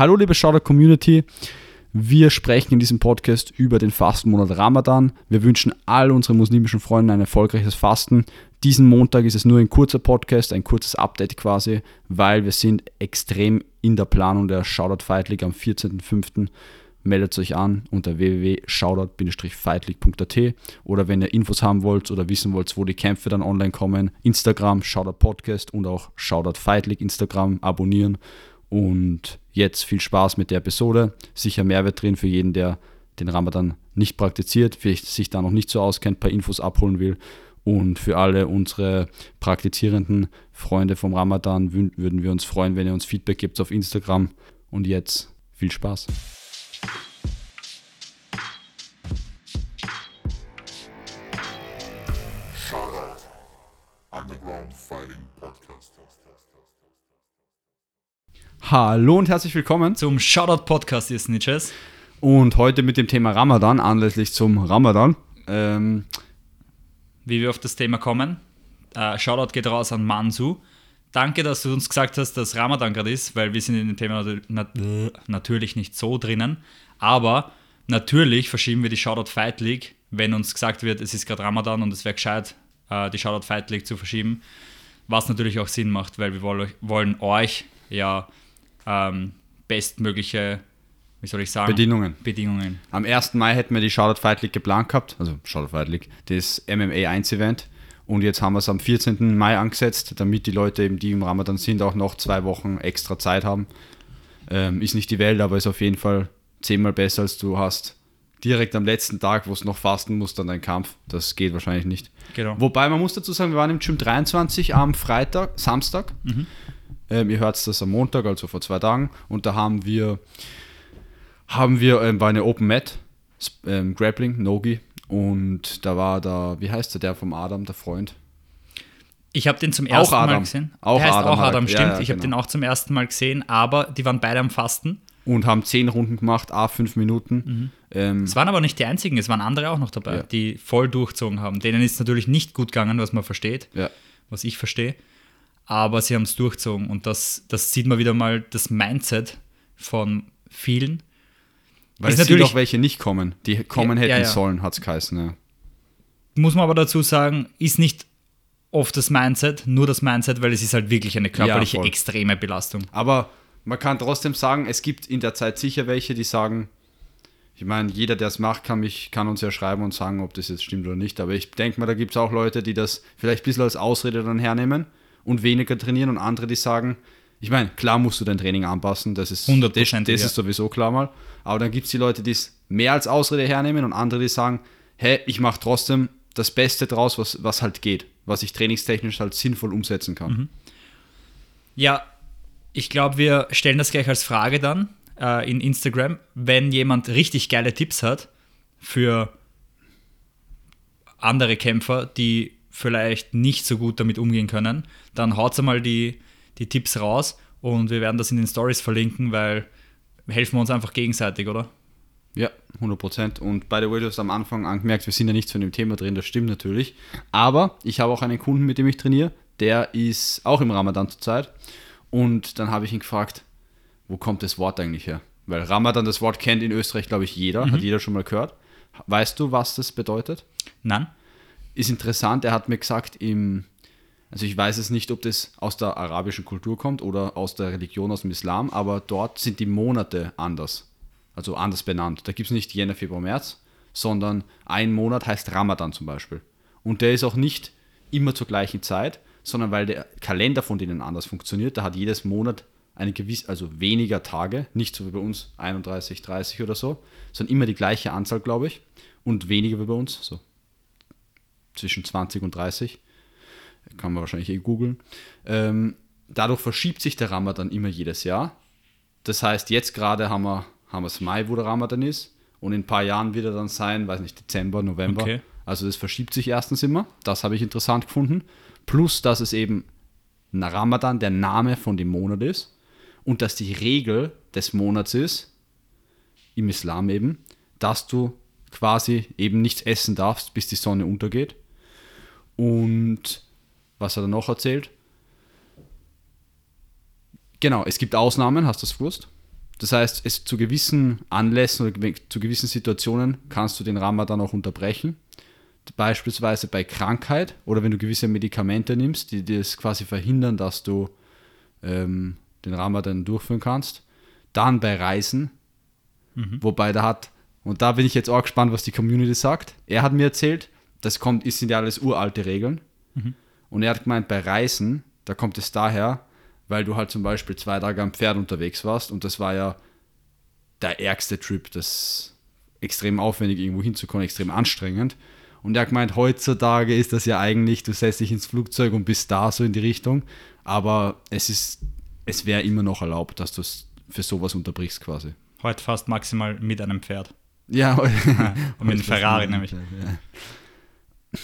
Hallo liebe Shoutout Community. Wir sprechen in diesem Podcast über den Fastenmonat Ramadan. Wir wünschen all unseren muslimischen Freunden ein erfolgreiches Fasten. Diesen Montag ist es nur ein kurzer Podcast, ein kurzes Update quasi, weil wir sind extrem in der Planung der Shoutout Fight League am 14.05. Meldet euch an unter www.shoutout-fightleague.at oder wenn ihr Infos haben wollt oder wissen wollt, wo die Kämpfe dann online kommen, Instagram, Shoutout Podcast und auch Shoutout Fight League Instagram abonnieren und jetzt viel Spaß mit der Episode. Sicher Mehrwert drin für jeden, der den Ramadan nicht praktiziert, vielleicht sich da noch nicht so auskennt, ein paar Infos abholen will. Und für alle unsere praktizierenden Freunde vom Ramadan würden wir uns freuen, wenn ihr uns Feedback gebt auf Instagram. Und jetzt viel Spaß. Hallo und herzlich willkommen zum Shoutout Podcast, ihr Snitches. Und heute mit dem Thema Ramadan, anlässlich zum Ramadan. Ähm, Wie wir auf das Thema kommen. Äh, Shoutout geht raus an Mansu. Danke, dass du uns gesagt hast, dass Ramadan gerade ist, weil wir sind in dem Thema nat natürlich nicht so drinnen. Aber natürlich verschieben wir die Shoutout Fight League, wenn uns gesagt wird, es ist gerade Ramadan und es wäre gescheit, äh, die Shoutout Fight League zu verschieben. Was natürlich auch Sinn macht, weil wir wollen, wollen euch ja ähm, bestmögliche, wie soll ich sagen? Bedingungen. Bedingungen. Am 1. Mai hätten wir die Shoutout Fight League geplant gehabt, also Shoutout Fight League, das MMA 1 Event. Und jetzt haben wir es am 14. Mai angesetzt, damit die Leute, eben, die im Ramadan sind, auch noch zwei Wochen extra Zeit haben. Ähm, ist nicht die Welt, aber ist auf jeden Fall zehnmal besser, als du hast direkt am letzten Tag, wo es noch fasten musst, dann dein Kampf. Das geht wahrscheinlich nicht. Genau. Wobei man muss dazu sagen, wir waren im Gym 23 am Freitag, Samstag. Ähm, ihr hört das am Montag, also vor zwei Tagen. Und da haben wir, haben wir ähm, war eine Open Mat, ähm, Grappling, Nogi. Und da war da, wie heißt der, der vom Adam, der Freund? Ich habe den zum ersten Mal gesehen. Auch der heißt Adam auch halt. Adam, Ja, stimmt. ja, ich habe genau. den auch zum ersten Mal gesehen, aber die waren beide am Fasten. Und haben zehn Runden gemacht, a fünf Minuten. Ähm, Es waren aber nicht die einzigen, es waren andere auch noch dabei, Ja. die voll durchzogen haben. Denen ist es natürlich nicht gut gegangen, was man versteht, ja. was ich verstehe. Aber sie haben es durchzogen und das, das sieht man wieder mal das Mindset von vielen. Weil Ist es natürlich- auch welche nicht kommen. Die kommen Ja, hätten ja, ja. sollen, hat es geheißen. Ja. Muss man aber dazu sagen, ist nicht oft das Mindset, nur das Mindset, weil es ist halt wirklich eine körperliche voll. extreme Belastung. Aber man kann trotzdem sagen, es gibt in der Zeit sicher welche, die sagen, ich meine, jeder, der es macht, kann, mich, kann uns ja schreiben und sagen, ob das jetzt stimmt oder nicht. Aber ich denke mal, da gibt es auch Leute, die das vielleicht ein bisschen als Ausrede dann hernehmen und weniger trainieren und andere, die sagen, ich meine, klar musst du dein Training anpassen, das ist, das, das ja. ist sowieso klar mal. Aber dann gibt es die Leute, die es mehr als Ausrede hernehmen und andere, die sagen, hey, ich mache trotzdem das Beste draus, was, was halt geht, was ich trainingstechnisch halt sinnvoll umsetzen kann. Mhm. Ja, ich glaube, wir stellen das gleich als Frage dann äh, in Instagram. Wenn jemand richtig geile Tipps hat für andere Kämpfer, die vielleicht nicht so gut damit umgehen können, dann haut mal die, die Tipps raus und wir werden das in den Stories verlinken, weil helfen wir uns einfach gegenseitig, oder? Ja, 100%. Und by the way, du hast am Anfang angemerkt, wir sind ja nicht in dem Thema drin, das stimmt natürlich. Aber ich habe auch einen Kunden, mit dem ich trainiere, der ist auch im Ramadan zurzeit. Und dann habe ich ihn gefragt, wo kommt das Wort eigentlich her? Weil Ramadan, das Wort kennt in Österreich, glaube ich, jeder, hat jeder schon mal gehört. Weißt du, was das bedeutet? Nein? Ist interessant, er hat mir gesagt, im, also ich weiß es nicht, ob das aus der arabischen Kultur kommt oder aus der Religion, aus dem Islam, aber dort sind die Monate anders, also anders benannt. Da gibt es nicht Jänner, Februar, März, sondern ein Monat heißt Ramadan zum Beispiel. Und der ist auch nicht immer zur gleichen Zeit, sondern weil der Kalender von denen anders funktioniert, da hat jedes Monat eine gewisse, also weniger Tage, nicht so wie bei uns 31, 30 oder so, sondern immer die gleiche Anzahl, glaube ich, und weniger wie bei uns, so zwischen 20 und 30. Kann man wahrscheinlich eh googeln. Ähm, dadurch verschiebt sich der Ramadan immer jedes Jahr. Das heißt, jetzt gerade haben wir, haben wir es Mai, wo der Ramadan ist. Und in ein paar Jahren wird er dann sein, weiß nicht, Dezember, November. Okay. Also das verschiebt sich erstens immer. Das habe ich interessant gefunden. Plus, dass es eben Ramadan der Name von dem Monat ist. Und dass die Regel des Monats ist, im Islam eben, dass du quasi eben nichts essen darfst, bis die Sonne untergeht. Und was hat er noch erzählt? Genau, es gibt Ausnahmen, hast du das gewusst? Das heißt, es zu gewissen Anlässen oder zu gewissen Situationen kannst du den Ramadan auch unterbrechen. Beispielsweise bei Krankheit oder wenn du gewisse Medikamente nimmst, die dir es quasi verhindern, dass du ähm, den Ramadan durchführen kannst. Dann bei Reisen, wobei da hat, und da bin ich jetzt auch gespannt, was die Community sagt. Er hat mir erzählt, das kommt, ist sind ja alles uralte Regeln. Und er hat gemeint, bei Reisen, da kommt es daher, weil du halt zum Beispiel zwei Tage am Pferd unterwegs warst und das war ja der ärgste Trip, das extrem aufwendig irgendwo hinzukommen, extrem anstrengend. Und er hat gemeint, heutzutage ist das ja eigentlich, du setzt dich ins Flugzeug und bist da so in die Richtung, aber es ist, es wäre immer noch erlaubt, dass du es für sowas unterbrichst quasi. Heute fast maximal mit einem Pferd. Ja, Und mit einem Ferrari nämlich. Ja.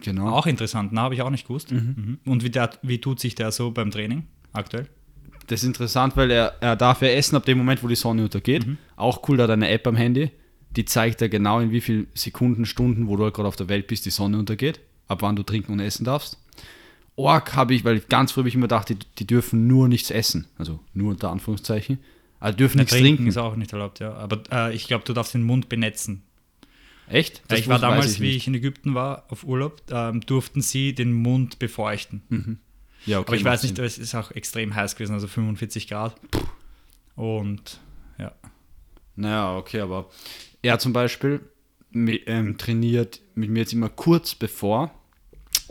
Genau. Auch interessant, habe ich auch nicht gewusst. Mhm. Und wie, der, wie tut sich der so beim Training aktuell? Das ist interessant, weil er, er darf ja essen ab dem Moment, wo die Sonne untergeht. Mhm. Auch cool, da hat er eine App am Handy, die zeigt dir genau in wie viel Sekunden, Stunden, wo du halt gerade auf der Welt bist, die Sonne untergeht, ab wann du trinken und essen darfst. Org habe ich, weil ganz früh habe ich immer gedacht, die, die dürfen nur nichts essen. Also nur unter Anführungszeichen. Aber dürfen Der nichts Trinken trinken. ist auch nicht erlaubt, ja. Aber äh, ich glaube, du darfst den Mund benetzen. Echt? Das ich war damals, wie nicht. ich in Ägypten war, auf Urlaub, ähm, durften sie den Mund befeuchten. Ja, okay, Aber ich weiß nicht, es ist auch extrem heiß gewesen, also 45 Grad. Und ja. Naja, okay, aber er zum Beispiel ähm, trainiert mit mir jetzt immer kurz bevor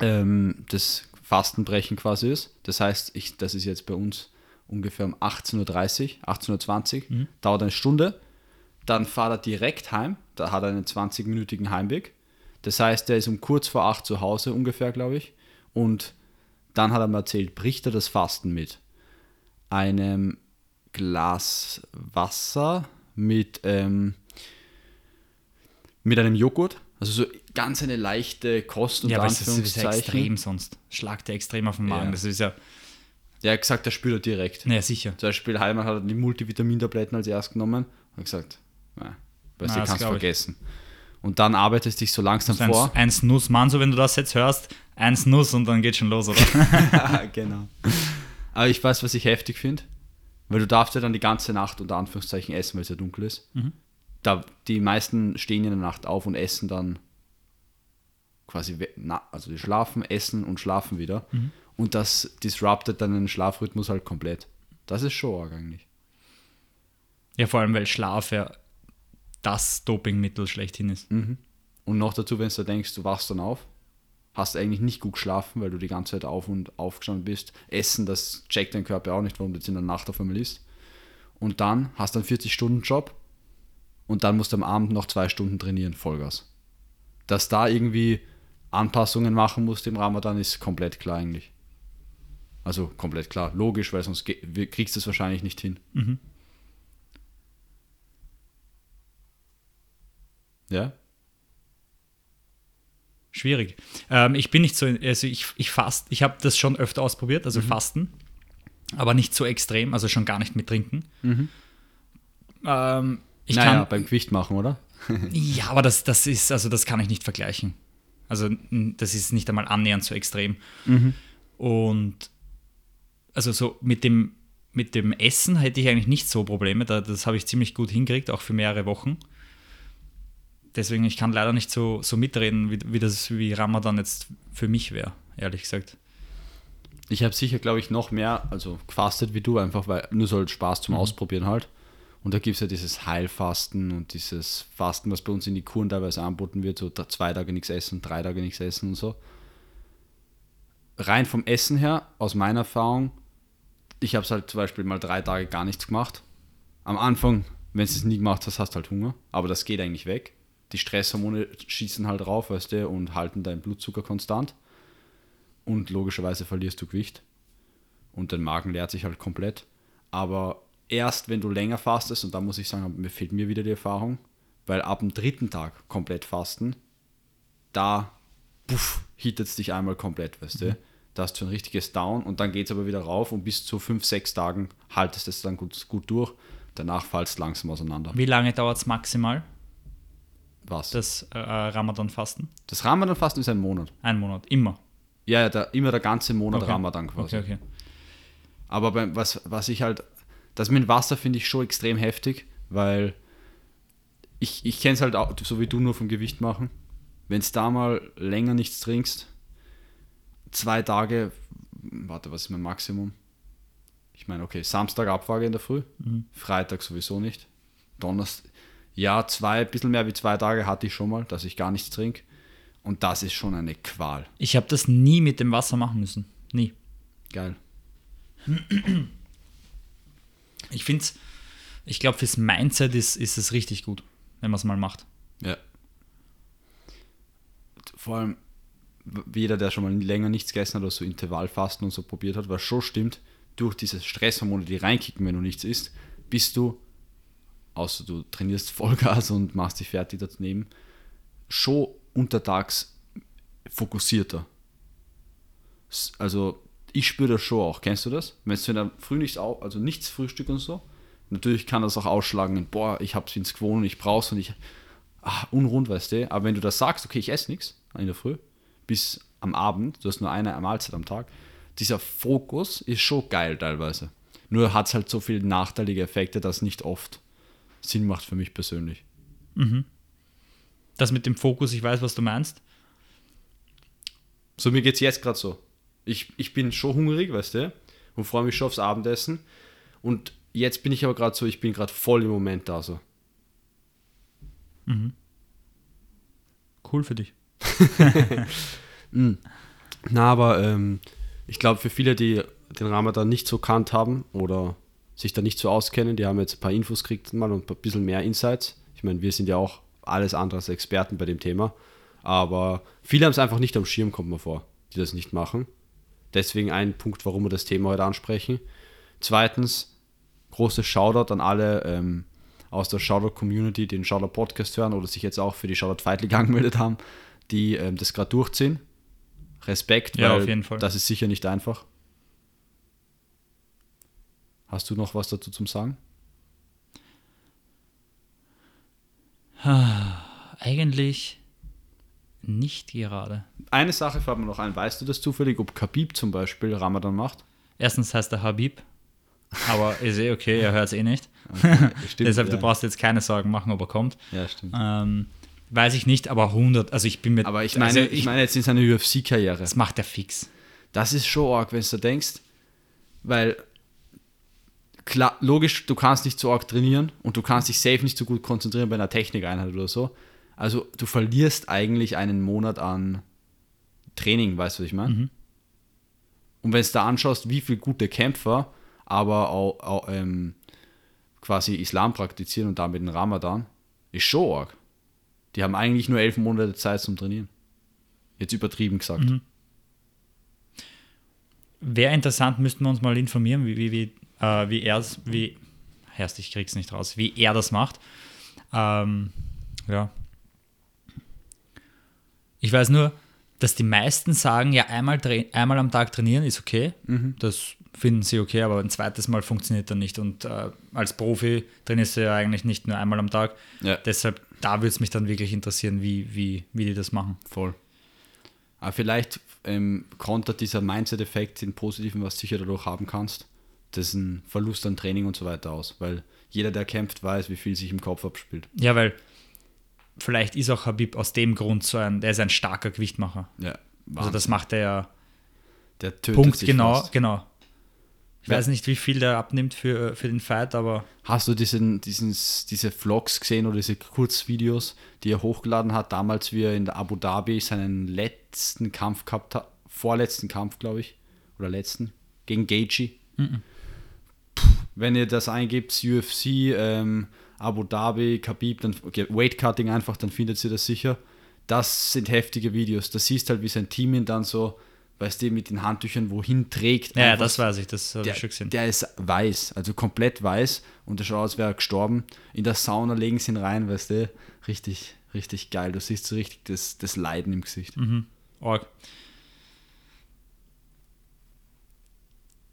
ähm, das Fastenbrechen quasi ist. Das heißt, ich, das ist jetzt bei uns ungefähr um 18.30 Uhr, 18.20 Uhr, dauert eine Stunde. Dann fahrt er direkt heim, da hat er einen 20-minütigen Heimweg. Das heißt, der ist um kurz vor 8 zu Hause ungefähr, glaube ich. Und dann hat er mir erzählt, bricht er das Fasten mit einem Glas Wasser mit, ähm, mit einem Joghurt. Also so ganz eine leichte Kost unter Ja, aber es ist, ist ja extrem sonst. Schlagt der extrem auf den Magen. Ja. Das ist ja, Der hat gesagt, der spürt er direkt. naja, sicher. Zum Beispiel Heimann hat er die Multivitamintabletten als erst genommen und hat gesagt, weißt du, das kannst du ich. vergessen. Und dann arbeitest dich so langsam Eins, vor. eins Nuss, Mann, so wenn du das jetzt hörst, eins Nuss und dann geht schon los, oder? genau. Aber ich weiß, was ich heftig finde. Weil du darfst ja dann die ganze Nacht unter Anführungszeichen essen, weil es ja dunkel ist. Da, die meisten stehen in der Nacht auf und essen dann quasi, na, also die schlafen, essen und schlafen wieder. Und das disruptet dann den Schlafrhythmus halt komplett. Das ist schon arg eigentlich. ja, vor allem, weil Schlaf ja das Dopingmittel schlechthin ist. Und noch dazu, wenn du denkst, du wachst dann auf, hast eigentlich nicht gut geschlafen, weil du die ganze Zeit auf und aufgestanden bist. Essen, das checkt dein Körper auch nicht, warum du jetzt in der Nacht auf einmal isst. Und dann hast du einen 40-Stunden-Job und dann musst du am Abend noch zwei Stunden trainieren, Vollgas. Dass da irgendwie Anpassungen machen musst im Ramadan, ist komplett klar eigentlich. Also komplett klar, logisch, weil sonst kriegst du es wahrscheinlich nicht hin. Ja? Schwierig. Ähm, ich bin nicht so, also ich, ich fast, ich habe das schon öfter ausprobiert, also Mhm. Fasten, aber nicht so extrem, also schon gar nicht mit Trinken. Ähm, ich Mhm. naja, kann, beim Gewicht machen, oder? ja, aber das, das ist, also das kann ich nicht vergleichen. Also das ist nicht einmal annähernd so extrem. Und also so mit dem, mit dem Essen hätte ich eigentlich nicht so Probleme. Da, das habe ich ziemlich gut hingekriegt, auch für mehrere Wochen. Deswegen, ich kann leider nicht so, so mitreden, wie, wie das wie Ramadan jetzt für mich wäre, ehrlich gesagt. Ich habe sicher, glaube ich, noch mehr, also gefastet wie du, einfach weil nur so als Spaß zum Ausprobieren halt. Und da gibt es ja dieses Heilfasten und dieses Fasten, was bei uns in die Kuren teilweise angeboten wird, so zwei Tage nichts essen, drei Tage nichts essen und so. Rein vom Essen her, aus meiner Erfahrung, ich habe es halt zum Beispiel mal drei Tage gar nichts gemacht. Am Anfang, wenn du es nie gemacht hast, hast du halt Hunger, aber das geht eigentlich weg. Die Stresshormone schießen halt rauf, weißt du, und halten deinen Blutzucker konstant und logischerweise verlierst du Gewicht und dein Magen leert sich halt komplett. Aber erst wenn du länger fastest, und da muss ich sagen, mir fehlt mir wieder die Erfahrung, weil ab dem dritten Tag komplett fasten, da hittet es dich einmal komplett, weißt du. Da hast du ein richtiges Down und dann geht es aber wieder rauf und bis zu fünf, sechs Tagen haltest es dann gut, gut durch. Danach fallst du langsam auseinander. Wie lange dauert es maximal, Was? Das, äh, Ramadan-Fasten? das Ramadan-Fasten ist ein Monat. Ein Monat, immer. Ja, ja, der, immer der ganze Monat Okay. Ramadan quasi. Okay, okay. Aber beim, was, was ich halt Das mit Wasser finde ich schon extrem heftig, weil ich, ich kenne es halt auch, so wie du, nur vom Gewicht machen. Wenn es da mal länger nichts trinkst, zwei Tage, warte, was ist mein Maximum? Ich meine, okay, Samstag Abfrage in der Früh, Freitag sowieso nicht. Donnerstag, ja, zwei, ein bisschen mehr wie zwei Tage hatte ich schon mal, dass ich gar nichts trinke. Und das ist schon eine Qual. Ich habe das nie mit dem Wasser machen müssen. Nie. Geil. Ich finde es, ich glaube, fürs Mindset ist, ist es richtig gut, wenn man es mal macht. Ja. Vor allem, jeder, der schon mal länger nichts gegessen hat oder so Intervallfasten und so probiert hat, was schon stimmt, durch diese Stresshormone, die reinkicken, wenn du nichts isst, bist du, außer du trainierst Vollgas und machst dich fertig daneben, schon untertags fokussierter. Also ich spüre das schon auch. Kennst du das? Wenn du in der Früh nichts, au- also nichts Frühstück und so, natürlich kann das auch ausschlagen in, boah, ich hab's ins gewohnt und ich brauch's und ich, ah, unrund, weißt du. Aber wenn du das sagst, okay, ich esse nichts in der Früh, bis am Abend, du hast nur eine Mahlzeit am Tag, dieser Fokus ist schon geil teilweise. Nur hat es halt so viele nachteilige Effekte, dass nicht oft Sinn macht für mich persönlich. Das mit dem Fokus, ich weiß, was du meinst. So, mir geht's jetzt gerade so. Ich, ich bin schon hungrig, weißt du, und freue mich schon aufs Abendessen. Und jetzt bin ich aber gerade so, ich bin gerade voll im Moment da so. Cool für dich. Na, aber ähm, ich glaube, für viele, die den Ramadan nicht so kannt haben oder sich da nicht so auskennen, die haben jetzt ein paar Infos gekriegt mal und ein bisschen mehr Insights. Ich meine, wir sind ja auch alles andere als Experten bei dem Thema. Aber viele haben es einfach nicht am Schirm, kommt mir vor, die das nicht machen. Deswegen ein Punkt, warum wir das Thema heute ansprechen. Zweitens, großes Shoutout an alle ähm, aus der Shoutout-Community, die den Shoutout-Podcast hören oder sich jetzt auch für die Shoutout-Fight-Liga angemeldet haben, die ähm, das gerade durchziehen. Respekt, Ja, weil das ist sicher nicht einfach. Hast du noch was dazu zum Sagen? Eigentlich nicht gerade. Eine Sache fällt mir noch ein. Weißt du das zufällig, ob Khabib zum Beispiel Ramadan macht? Erstens heißt er Habib, aber ist eh okay, er hört es eh nicht. Stimmt, Deshalb, ja. du brauchst jetzt keine Sorgen machen, ob er kommt. Ja, stimmt. Ähm, weiß ich nicht, aber 100, also ich bin mit. Aber ich meine, also ich, meine jetzt in seiner UFC-Karriere. das macht er fix. Das ist schon arg, wenn du denkst, weil klar, logisch, du kannst nicht so arg trainieren und du kannst dich safe nicht so gut konzentrieren bei einer Technikeinheit oder so. Also du verlierst eigentlich einen Monat an Training, weißt du, was ich meine? Und wenn du da anschaust, wie viele gute Kämpfer aber auch, auch ähm, quasi Islam praktizieren und damit den Ramadan, ist schon arg. Die haben eigentlich nur elf Monate Zeit zum Trainieren. Jetzt übertrieben gesagt. Wäre interessant, müssten wir uns mal informieren, wie, wie, wie, äh, wie er es, wie, erst ich krieg's nicht raus, wie er das macht. Ähm, ja. Ich weiß nur, dass die meisten sagen, ja, einmal, einmal am Tag trainieren ist okay. Das finden sie okay, aber ein zweites Mal funktioniert dann nicht. Und äh, als Profi trainierst du ja eigentlich nicht nur einmal am Tag. Ja. Deshalb, da würde es mich dann wirklich interessieren, wie, wie, wie die das machen. Voll. Aber vielleicht ähm, kontert dieser Mindset-Effekt den positiven, was du sicher dadurch haben kannst, das ist ein Verlust an Training und so weiter aus, weil jeder, der kämpft, weiß, wie viel sich im Kopf abspielt. Ja, weil vielleicht ist auch Habib aus dem Grund so ein, der ist ein starker Gewichtmacher. Ja, Also das macht er ja der tötet Punkt sich genau, fast. genau. Ich Ja. weiß nicht, wie viel der abnimmt für, für den Fight, aber Hast du diesen, diesen, diese Vlogs gesehen oder diese Kurzvideos, die er hochgeladen hat, damals wie er in Abu Dhabi seinen letzten Kampf gehabt hat, vorletzten Kampf, glaube ich, oder letzten, gegen Gaethje? Puh, Wenn ihr das eingibt, UFC, ähm, Abu Dhabi, Khabib, dann okay, Weight Cutting einfach, dann findet ihr das sicher. Das sind heftige Videos. Da siehst halt, wie sein Team ihn dann so, weißt du, mit den Handtüchern wohin trägt. ja, das weiß ich, das habe der, ich schon gesehen. der ist weiß, also komplett weiß und der schaut aus, wäre er gestorben. In der Sauna legen sie ihn rein, weißt du, richtig, richtig geil. Du siehst so richtig das, das Leiden im Gesicht. Mhm. Org.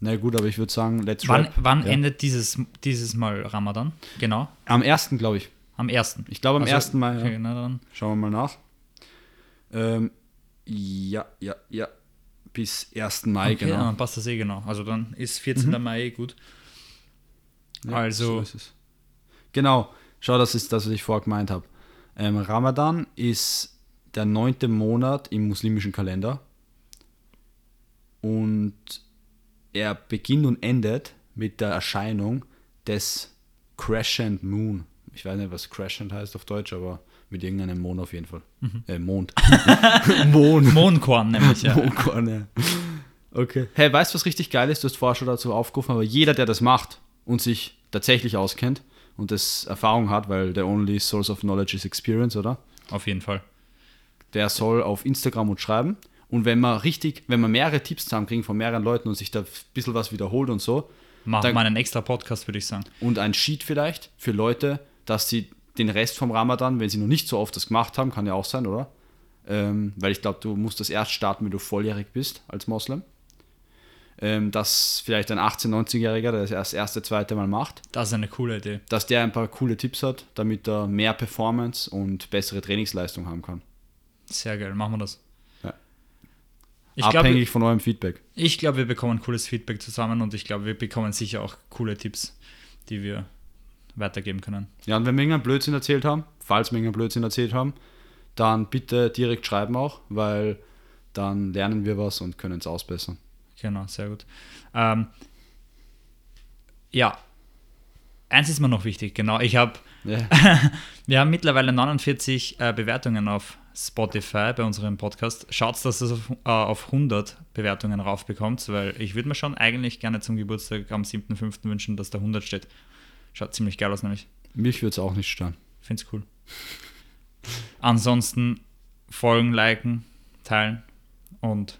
Na gut, aber ich würde sagen, let's Wann, wrap. wann Ja. endet dieses, dieses Mal Ramadan? Genau, Am 1. glaube ich. am 1. Ich glaube am Also, 1. Mai. Okay, Ja. na dann. Schauen wir mal nach. Ähm, ja, ja, ja. Bis 1. Mai, Okay, genau. dann passt das eh genau. Also dann ist 14. Mhm. Mai eh gut. Ja, Also- so. Genau, schau, das ist das, was ich vorher gemeint habe. Ähm, Ramadan ist der neunte Monat im muslimischen Kalender und er beginnt und endet mit der Erscheinung des Crescent Moon. Ich weiß nicht, was Crescent heißt auf Deutsch, aber mit irgendeinem Mond auf jeden Fall. Äh, Mond. Mond. Mondkorn nämlich, ja. Mondkorn, ja. Okay. Hey, weißt du, was richtig geil ist? Du hast vorher schon dazu aufgerufen, aber jeder, der das macht und sich tatsächlich auskennt und das Erfahrung hat, weil the only source of knowledge is experience, oder? Auf jeden Fall. Der soll auf Instagram und schreiben. Und wenn man richtig, wenn man mehrere Tipps zusammenkriegen von mehreren Leuten und sich da ein bisschen was wiederholt und so, Machen wir einen extra Podcast, würde ich sagen. und ein Sheet vielleicht für Leute, dass sie den Rest vom Ramadan, wenn sie noch nicht so oft das gemacht haben, kann ja auch sein, oder? Ähm, weil ich glaube, du musst das erst starten, wenn du volljährig bist als Moslem. Ähm, dass vielleicht ein 18-, 19-Jähriger, der das erst erste, zweite Mal macht, Das ist eine coole Idee. dass der ein paar coole Tipps hat, damit er mehr Performance und bessere Trainingsleistung haben kann. Sehr geil, machen wir das. Ich glaube, Abhängig von eurem Feedback. ich glaub, wir bekommen cooles Feedback zusammen und ich glaube, wir bekommen sicher auch coole Tipps, die wir weitergeben können. Ja, und wenn wir irgendeinen Blödsinn erzählt haben, falls wir irgendeinen Blödsinn erzählt haben, dann bitte direkt schreiben auch, weil dann lernen wir was und können es ausbessern. Genau, sehr gut. Ähm, ja, eins ist mir noch wichtig, genau. Ich habe, Ja. wir haben mittlerweile 49 äh, Bewertungen auf Spotify bei unserem Podcast. Schaut, dass es auf, äh, auf 100 Bewertungen raufbekommt, weil ich würde mir schon eigentlich gerne zum Geburtstag am 7.5. wünschen, dass da 100 steht. Schaut ziemlich geil aus, nämlich. Mich würde es auch nicht stören. Find's cool. Ansonsten folgen, liken, teilen und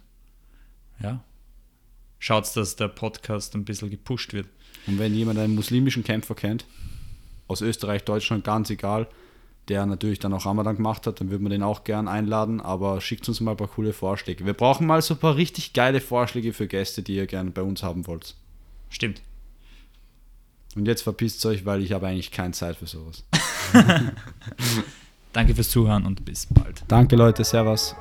ja, schaut, dass der Podcast ein bisschen gepusht wird. Und wenn jemand einen muslimischen Kämpfer kennt, aus Österreich, Deutschland, ganz egal, der natürlich dann auch Ramadan gemacht hat, dann würde man den auch gern einladen, aber schickt uns mal ein paar coole Vorschläge. Wir brauchen mal so ein paar richtig geile Vorschläge für Gäste, die ihr gerne bei uns haben wollt. Stimmt. Und jetzt verpisst euch, weil ich habe eigentlich keine Zeit für sowas. Danke fürs Zuhören und bis bald. Danke Leute, Servus.